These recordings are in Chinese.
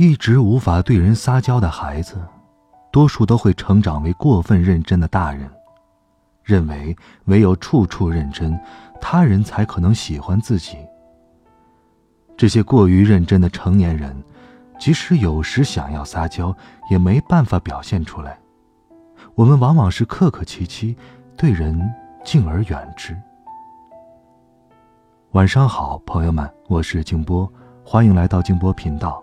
一直无法对人撒娇的孩子，多数都会成长为过分认真的大人，认为唯有处处认真，他人才可能喜欢自己。这些过于认真的成年人，即使有时想要撒娇，也没办法表现出来。我们往往是客客气气，对人敬而远之。晚上好，朋友们，我是静波，欢迎来到静波频道。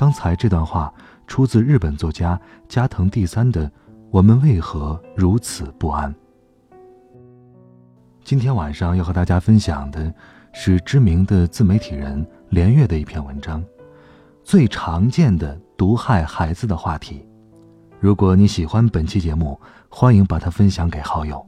刚才这段话出自日本作家加藤第三的《我们为何如此不安》。今天晚上要和大家分享的是知名的自媒体人连月的一篇文章，《最常见的毒害孩子的话题》。如果你喜欢本期节目，欢迎把它分享给好友。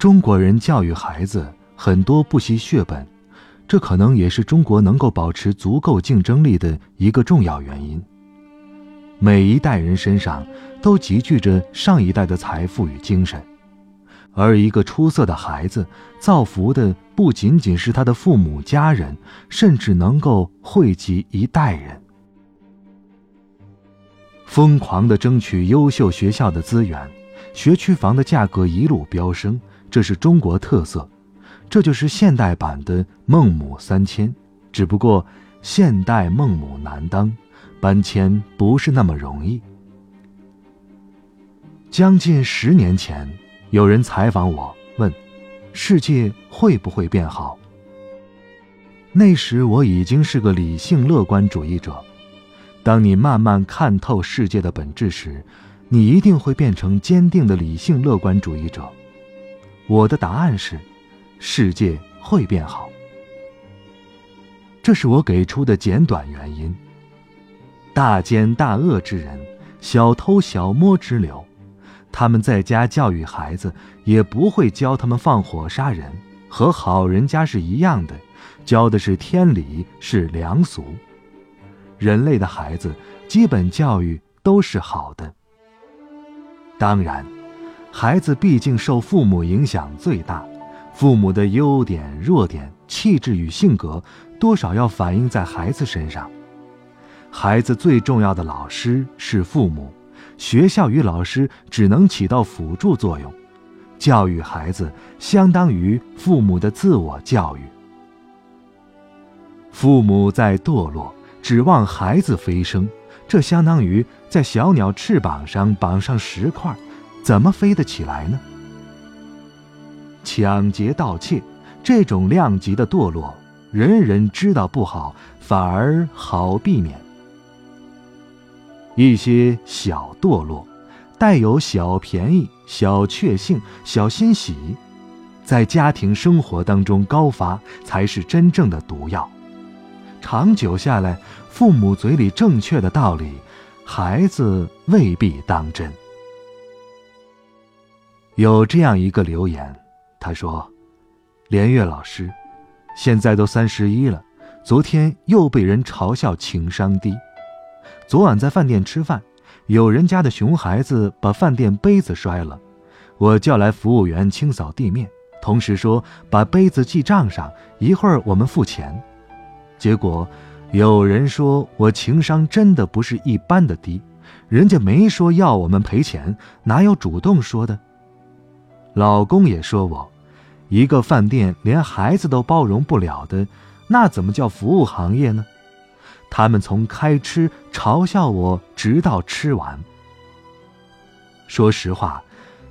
中国人教育孩子很多不惜血本，这可能也是中国能够保持足够竞争力的一个重要原因。每一代人身上都集聚着上一代的财富与精神，而一个出色的孩子造福的不仅仅是他的父母家人，甚至能够惠及一代人。疯狂的争取优秀学校的资源，学区房的价格一路飙升。这是中国特色，这就是现代版的孟母三迁，只不过现代孟母难当，搬迁不是那么容易。将近十年前，有人采访我，问：“世界会不会变好？”那时我已经是个理性乐观主义者。当你慢慢看透世界的本质时，你一定会变成坚定的理性乐观主义者。我的答案是，世界会变好。这是我给出的简短原因。大奸大恶之人，小偷小摸之流，他们在家教育孩子，也不会教他们放火杀人，和好人家是一样的，教的是天理，是良俗。人类的孩子，基本教育都是好的。当然。孩子毕竟受父母影响最大，父母的优点、弱点、气质与性格，多少要反映在孩子身上。孩子最重要的老师是父母，学校与老师只能起到辅助作用。教育孩子相当于父母的自我教育。父母在堕落，指望孩子飞升，这相当于在小鸟翅膀上绑上石块。怎么飞得起来呢？抢劫盗窃这种量级的堕落，人人知道不好，反而好避免。一些小堕落，带有小便宜、小确幸、小欣喜，在家庭生活当中高发，才是真正的毒药。长久下来，父母嘴里正确的道理，孩子未必当真。有这样一个留言，他说：“连岳老师，现在都三十一了，昨天又被人嘲笑情商低。昨晚在饭店吃饭，有人家的熊孩子把饭店杯子摔了，我叫来服务员清扫地面，同时说把杯子记账上，一会儿我们付钱。结果有人说我情商真的不是一般的低，人家没说要我们赔钱，哪有主动说的？”老公也说我，一个饭店连孩子都包容不了的，那怎么叫服务行业呢？他们从开吃嘲笑我，直到吃完。说实话，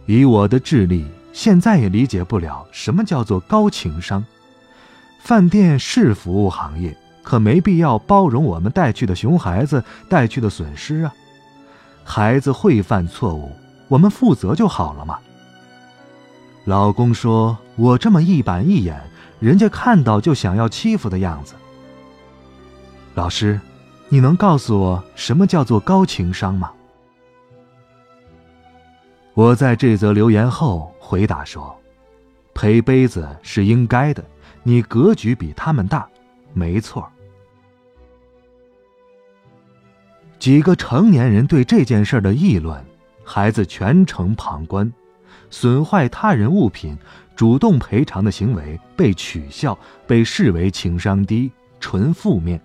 以我的智力，现在也理解不了什么叫做高情商。饭店是服务行业，可没必要包容我们带去的熊孩子带去的损失啊。孩子会犯错误，我们负责就好了嘛。老公说我这么一板一眼，人家看到就想要欺负的样子。老师，你能告诉我什么叫做高情商吗？我在这则留言后回答说：“赔杯子是应该的，你格局比他们大，没错。”几个成年人对这件事的议论，孩子全程旁观，损坏他人物品、主动赔偿的行为被取笑，被视为情商低、纯负面，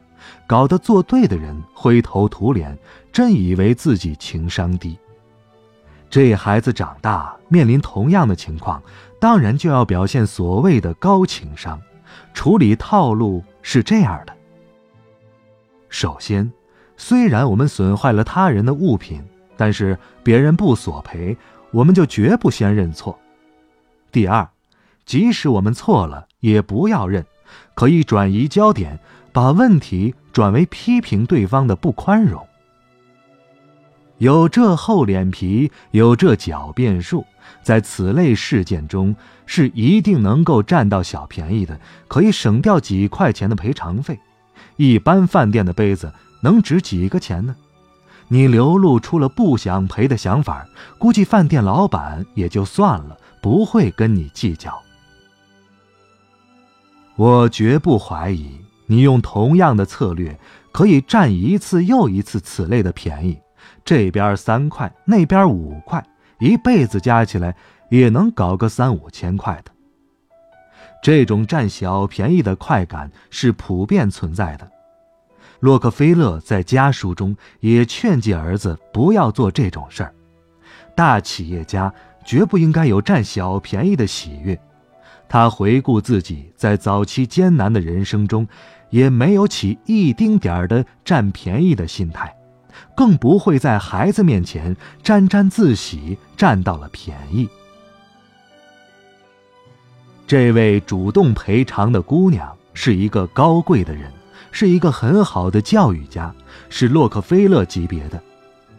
搞得做对的人灰头土脸，真以为自己情商低。这孩子长大面临同样的情况，当然就要表现所谓的高情商。处理套路是这样的：首先，虽然我们损坏了他人的物品，但是别人不索赔，我们就绝不先认错。第二，即使我们错了，也不要认，可以转移焦点，把问题转为批评对方的不宽容。有这厚脸皮，有这狡辩术，在此类事件中是一定能够占到小便宜的，可以省掉几块钱的赔偿费。一般饭店的杯子能值几个钱呢？你流露出了不想赔的想法，估计饭店老板也就算了，不会跟你计较。我绝不怀疑你用同样的策略可以占一次又一次此类的便宜。这边三块，那边五块，一辈子加起来也能搞个三五千块的。这种占小便宜的快感是普遍存在的。洛克菲勒在家书中也劝诫儿子不要做这种事儿。大企业家绝不应该有占小便宜的喜悦。他回顾自己在早期艰难的人生中，也没有起一丁点儿的占便宜的心态。更不会在孩子面前沾沾自喜，占到了便宜。这位主动赔偿的姑娘是一个高贵的人，是一个很好的教育家，是洛克菲勒级别的，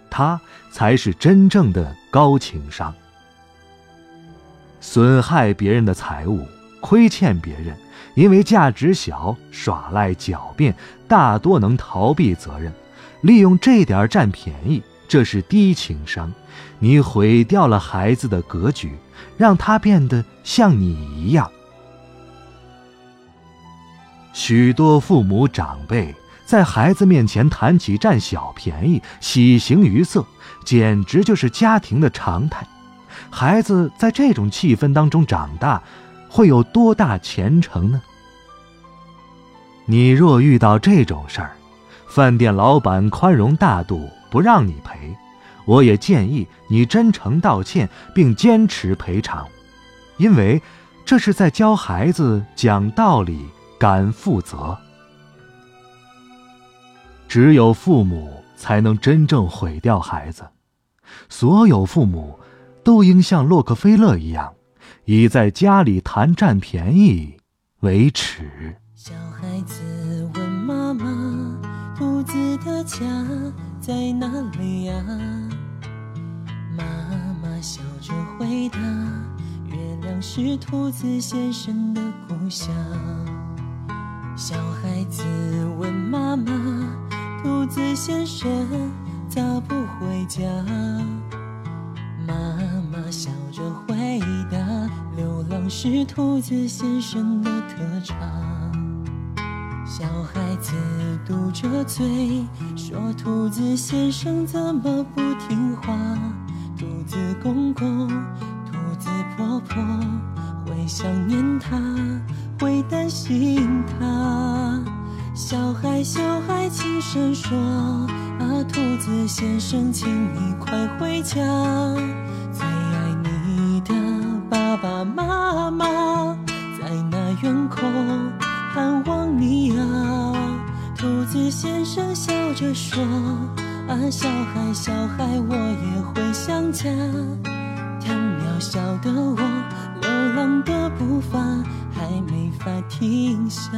他才是真正的高情商。损害别人的财物，亏欠别人，因为价值小，耍赖狡辩，大多能逃避责任。利用这点占便宜，这是低情商。你毁掉了孩子的格局，让他变得像你一样。许多父母长辈在孩子面前谈起占小便宜、喜形于色，简直就是家庭的常态。孩子在这种气氛当中长大，会有多大前程呢？你若遇到这种事儿，饭店老板宽容大度，不让你赔，我也建议你真诚道歉，并坚持赔偿，因为这是在教孩子讲道理、敢负责。只有父母才能真正毁掉孩子，所有父母都应像洛克菲勒一样，以在家里谈占便宜为耻。小孩子问妈妈。兔子的家在哪里呀？妈妈笑着回答：月亮是兔子先生的故乡。小孩子问妈妈：兔子先生咋不回家？妈妈笑着回答：流浪是兔子先生的特长。小孩子嘟着嘴说：“兔子先生怎么不听话？兔子公公、兔子婆婆会想念他，会担心他。”小孩小孩轻声说：“啊，兔子先生，请你快回家，最爱你的爸爸妈妈在那远空。”盼望你啊，兔子先生笑着说：“啊，小孩，小孩，我也会想家。太渺小的我，流浪的步伐还没再停下。”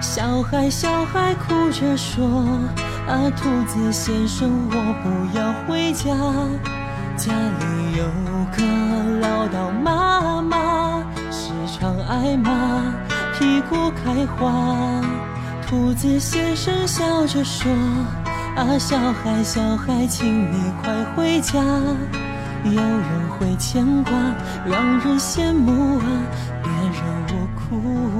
小孩，小孩哭着说：“啊，兔子先生，我不要回家，家里有个唠叨妈妈，时常挨骂，屁股开花。”兔子先生笑着说：“啊，小孩，小孩，请你快回家，有人会牵挂，让人羡慕啊，别让我哭